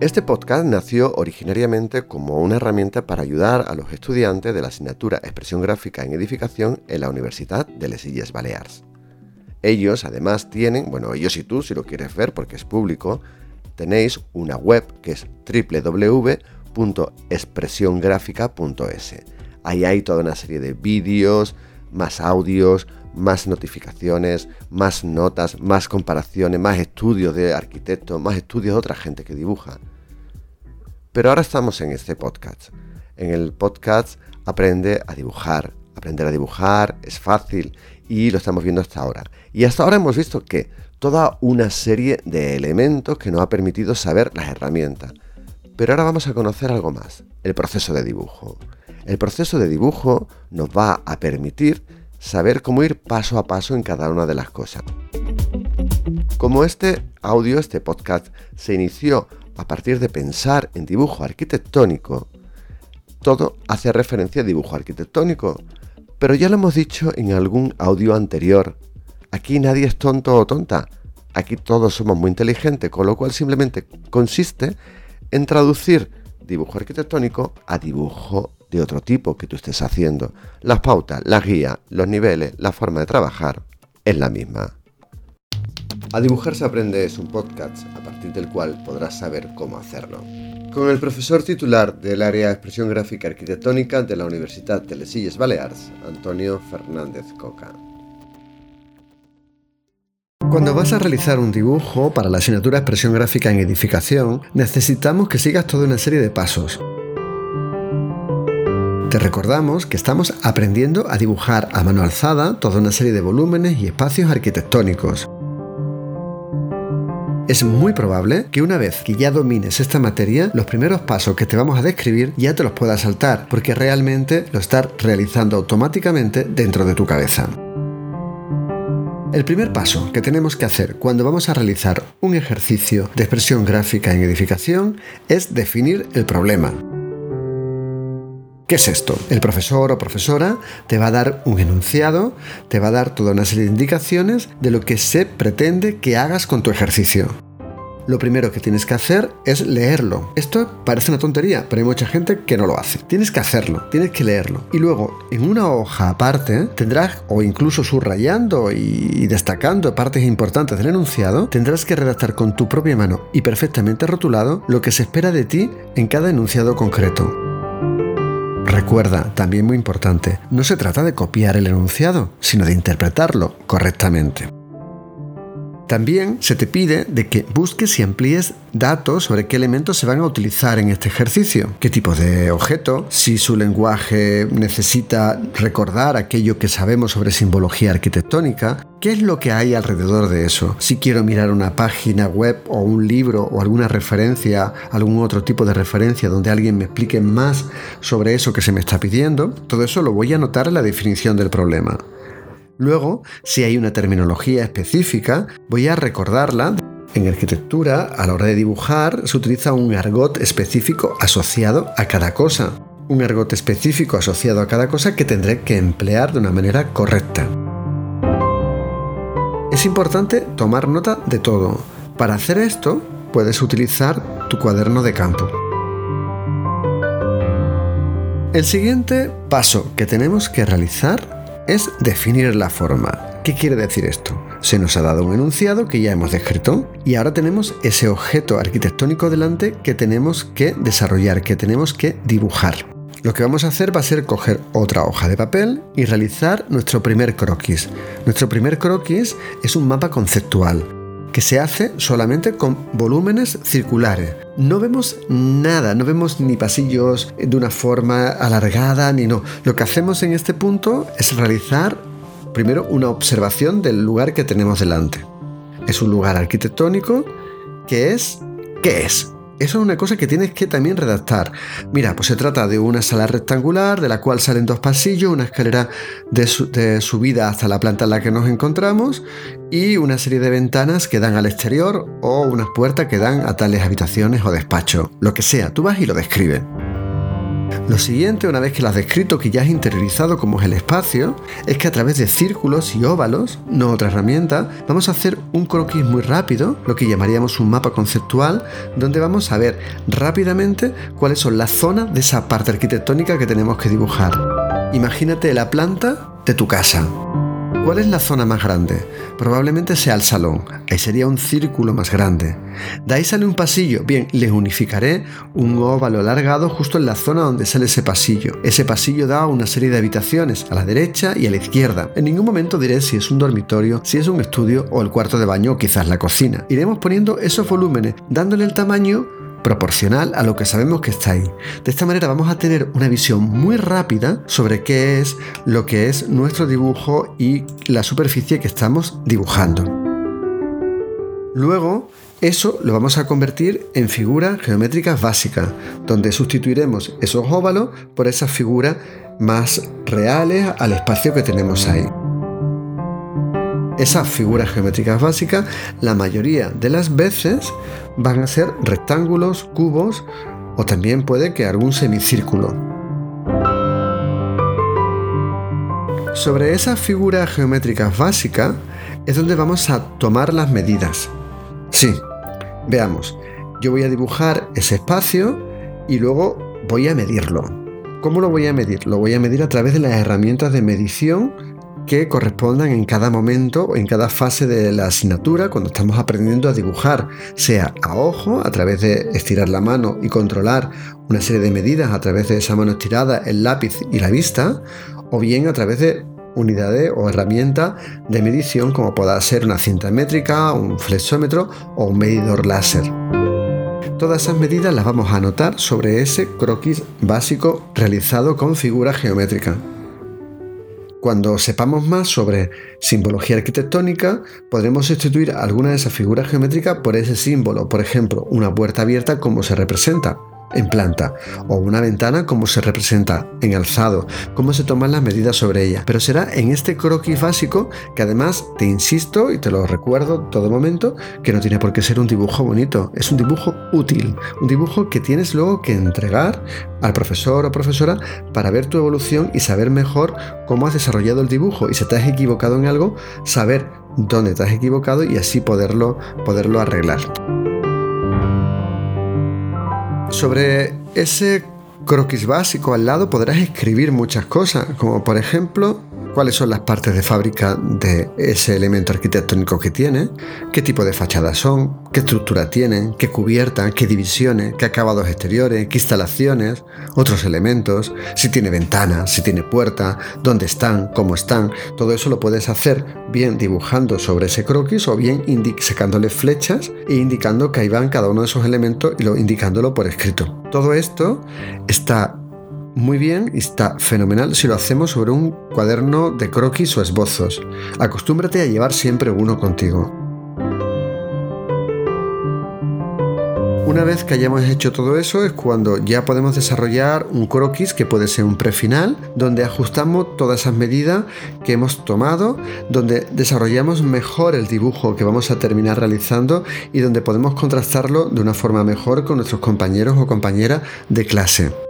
Este podcast nació originariamente como una herramienta para ayudar a los estudiantes de la asignatura Expresión Gráfica en Edificación en la Universidad de Les Illes Balears. Ellos además tienen, bueno, ellos y tú si lo quieres ver porque es público, tenéis una web que es www.expresiongráfica.es. Ahí hay toda una serie de vídeos, más audios, más notificaciones, más notas, más comparaciones, más estudios de arquitectos, más estudios de otra gente que dibuja. Pero ahora estamos en este podcast. En el podcast aprende a dibujar. Aprender a dibujar es fácil y lo estamos viendo hasta ahora. Y hasta ahora hemos visto que toda una serie de elementos que nos ha permitido saber las herramientas. Pero ahora vamos a conocer algo más, el proceso de dibujo. El proceso de dibujo nos va a permitir saber cómo ir paso a paso en cada una de las cosas. Como este audio, este podcast, se inició a partir de pensar en dibujo arquitectónico, todo hace referencia a dibujo arquitectónico, pero ya lo hemos dicho en algún audio anterior. Aquí nadie es tonto o tonta, aquí todos somos muy inteligentes, con lo cual simplemente consiste en traducir dibujo arquitectónico a dibujo de otro tipo que tú estés haciendo. Las pautas, las guías, los niveles, la forma de trabajar es la misma. A dibujar se aprende es un podcast a partir del cual podrás saber cómo hacerlo. Con el profesor titular del área de expresión gráfica arquitectónica de la Universidad de Les Illes Balears, Antonio Fernández Coca. Cuando vas a realizar un dibujo para la asignatura Expresión Gráfica en Edificación, necesitamos que sigas toda una serie de pasos. Te recordamos que estamos aprendiendo a dibujar a mano alzada toda una serie de volúmenes y espacios arquitectónicos. Es muy probable que una vez que ya domines esta materia, los primeros pasos que te vamos a describir ya te los puedas saltar, porque realmente lo estás realizando automáticamente dentro de tu cabeza. El primer paso que tenemos que hacer cuando vamos a realizar un ejercicio de expresión gráfica en edificación es definir el problema. ¿Qué es esto? El profesor o profesora te va a dar un enunciado, te va a dar toda una serie de indicaciones de lo que se pretende que hagas con tu ejercicio. Lo primero que tienes que hacer es leerlo. Esto parece una tontería, pero hay mucha gente que no lo hace. Tienes que hacerlo, tienes que leerlo. Y luego, en una hoja aparte, tendrás, o incluso subrayando y destacando partes importantes del enunciado, tendrás que redactar con tu propia mano y perfectamente rotulado lo que se espera de ti en cada enunciado concreto. Recuerda, también muy importante, no se trata de copiar el enunciado, sino de interpretarlo correctamente. También se te pide de que busques y amplíes datos sobre qué elementos se van a utilizar en este ejercicio, qué tipo de objeto, si su lenguaje necesita recordar aquello que sabemos sobre simbología arquitectónica, qué es lo que hay alrededor de eso, si quiero mirar una página web o un libro o alguna referencia, algún otro tipo de referencia donde alguien me explique más sobre eso que se me está pidiendo, todo eso lo voy a anotar en la definición del problema. Luego, si hay una terminología específica, voy a recordarla. En arquitectura, a la hora de dibujar, se utiliza un argot específico asociado a cada cosa. Un argot específico asociado a cada cosa que tendré que emplear de una manera correcta. Es importante tomar nota de todo. Para hacer esto, puedes utilizar tu cuaderno de campo. El siguiente paso que tenemos que realizar es definir la forma. ¿Qué quiere decir esto? Se nos ha dado un enunciado que ya hemos descrito y ahora tenemos ese objeto arquitectónico delante que tenemos que desarrollar, que tenemos que dibujar. Lo que vamos a hacer va a ser coger otra hoja de papel y realizar nuestro primer croquis. Nuestro primer croquis es un mapa conceptual que se hace solamente con volúmenes circulares. No vemos nada, no vemos ni pasillos de una forma alargada, ni no. Lo que hacemos en este punto es realizar primero una observación del lugar que tenemos delante. Es un lugar arquitectónico que es... ¿Qué es? Eso es una cosa que tienes que también redactar. Mira, pues se trata de una sala rectangular de la cual salen dos pasillos, una escalera de, subida hasta la planta en la que nos encontramos y una serie de ventanas que dan al exterior o unas puertas que dan a tales habitaciones o despachos. Lo que sea, tú vas y lo describes. Lo siguiente, una vez que lo has descrito, que ya has interiorizado como es el espacio, es que a través de círculos y óvalos, no otra herramienta, vamos a hacer un croquis muy rápido, lo que llamaríamos un mapa conceptual, donde vamos a ver rápidamente cuáles son las zonas de esa parte arquitectónica que tenemos que dibujar. Imagínate la planta de tu casa. ¿Cuál es la zona más grande? Probablemente sea el salón. Ahí sería un círculo más grande. De ahí sale un pasillo. Bien, les unificaré un óvalo alargado justo en la zona donde sale ese pasillo. Ese pasillo da una serie de habitaciones a la derecha y a la izquierda. En ningún momento diré si es un dormitorio, si es un estudio o el cuarto de baño o quizás la cocina. Iremos poniendo esos volúmenes, dándole el tamaño proporcional a lo que sabemos que está ahí. De esta manera vamos a tener una visión muy rápida sobre qué es lo que es nuestro dibujo y la superficie que estamos dibujando. Luego, eso lo vamos a convertir en figuras geométricas básicas, donde sustituiremos esos óvalos por esas figuras más reales al espacio que tenemos ahí. Esas figuras geométricas básicas, la mayoría de las veces, van a ser rectángulos, cubos o también puede que algún semicírculo. Sobre esas figuras geométricas básicas es donde vamos a tomar las medidas. Sí, veamos, yo voy a dibujar ese espacio y luego voy a medirlo. ¿Cómo lo voy a medir? Lo voy a medir a través de las herramientas de medición que correspondan en cada momento en cada fase de la asignatura cuando estamos aprendiendo a dibujar, sea a ojo, a través de estirar la mano y controlar una serie de medidas a través de esa mano estirada, el lápiz y la vista, o bien a través de unidades o herramientas de medición como pueda ser una cinta métrica, un flexómetro o un medidor láser. Todas esas medidas las vamos a anotar sobre ese croquis básico realizado con figura geométrica. Cuando sepamos más sobre simbología arquitectónica, podremos sustituir alguna de esas figuras geométricas por ese símbolo, por ejemplo, una puerta abierta como se representa en planta o una ventana como se representa en alzado, cómo se toman las medidas sobre ella. Pero será en este croquis básico que además te insisto y te lo recuerdo todo momento que no tiene por qué ser un dibujo bonito, es un dibujo útil, un dibujo que tienes luego que entregar al profesor o profesora para ver tu evolución y saber mejor cómo has desarrollado el dibujo y si te has equivocado en algo, saber dónde te has equivocado y así poderlo, poderlo arreglar. Sobre ese croquis básico al lado podrás escribir muchas cosas, como por ejemplo cuáles son las partes de fábrica de ese elemento arquitectónico que tiene, qué tipo de fachadas son, qué estructura tienen, qué cubierta, qué divisiones, qué acabados exteriores, qué instalaciones, otros elementos, si tiene ventanas, si tiene puerta, dónde están, cómo están. Todo eso lo puedes hacer bien dibujando sobre ese croquis o bien sacándole flechas e indicando que ahí van cada uno de esos elementos y lo, indicándolo por escrito. Todo esto está muy bien y está fenomenal si lo hacemos sobre un cuaderno de croquis o esbozos. Acostúmbrate a llevar siempre uno contigo. Una vez que hayamos hecho todo eso es cuando ya podemos desarrollar un croquis que puede ser un prefinal, donde ajustamos todas esas medidas que hemos tomado, donde desarrollamos mejor el dibujo que vamos a terminar realizando y donde podemos contrastarlo de una forma mejor con nuestros compañeros o compañeras de clase.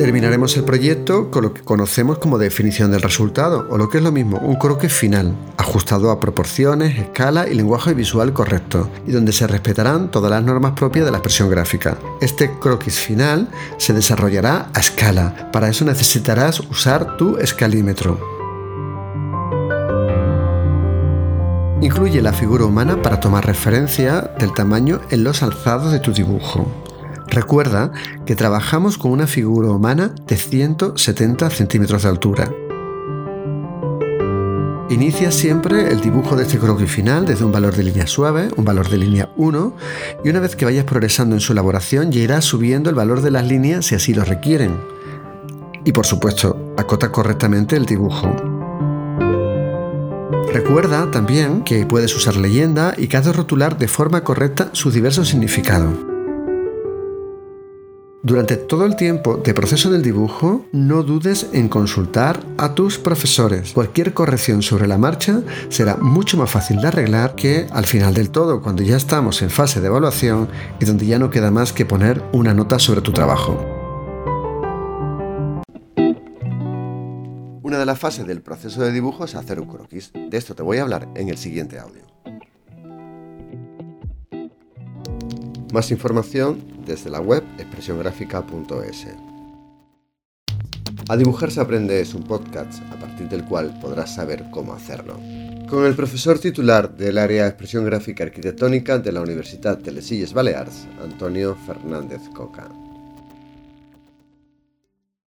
Terminaremos el proyecto con lo que conocemos como definición del resultado, o lo que es lo mismo, un croquis final, ajustado a proporciones, escala y lenguaje visual correcto, y donde se respetarán todas las normas propias de la expresión gráfica. Este croquis final se desarrollará a escala, para eso necesitarás usar tu escalímetro. Incluye la figura humana para tomar referencia del tamaño en los alzados de tu dibujo. Recuerda que trabajamos con una figura humana de 170 centímetros de altura. Inicia siempre el dibujo de este croquis final desde un valor de línea suave, un valor de línea 1, y una vez que vayas progresando en su elaboración ya irás subiendo el valor de las líneas si así lo requieren. Y por supuesto, acota correctamente el dibujo. Recuerda también que puedes usar leyenda y cada rotular de forma correcta sus diversos significados. Durante todo el tiempo de proceso del dibujo, no dudes en consultar a tus profesores. Cualquier corrección sobre la marcha será mucho más fácil de arreglar que al final del todo, cuando ya estamos en fase de evaluación y donde ya no queda más que poner una nota sobre tu trabajo. Una de las fases del proceso de dibujo es hacer un croquis. De esto te voy a hablar en el siguiente audio. Más información desde la web expresiongráfica.es. A dibujar se aprende es un podcast a partir del cual podrás saber cómo hacerlo. Con el profesor titular del área de expresión gráfica arquitectónica de la Universidad de Les Illes Balears, Antonio Fernández Coca.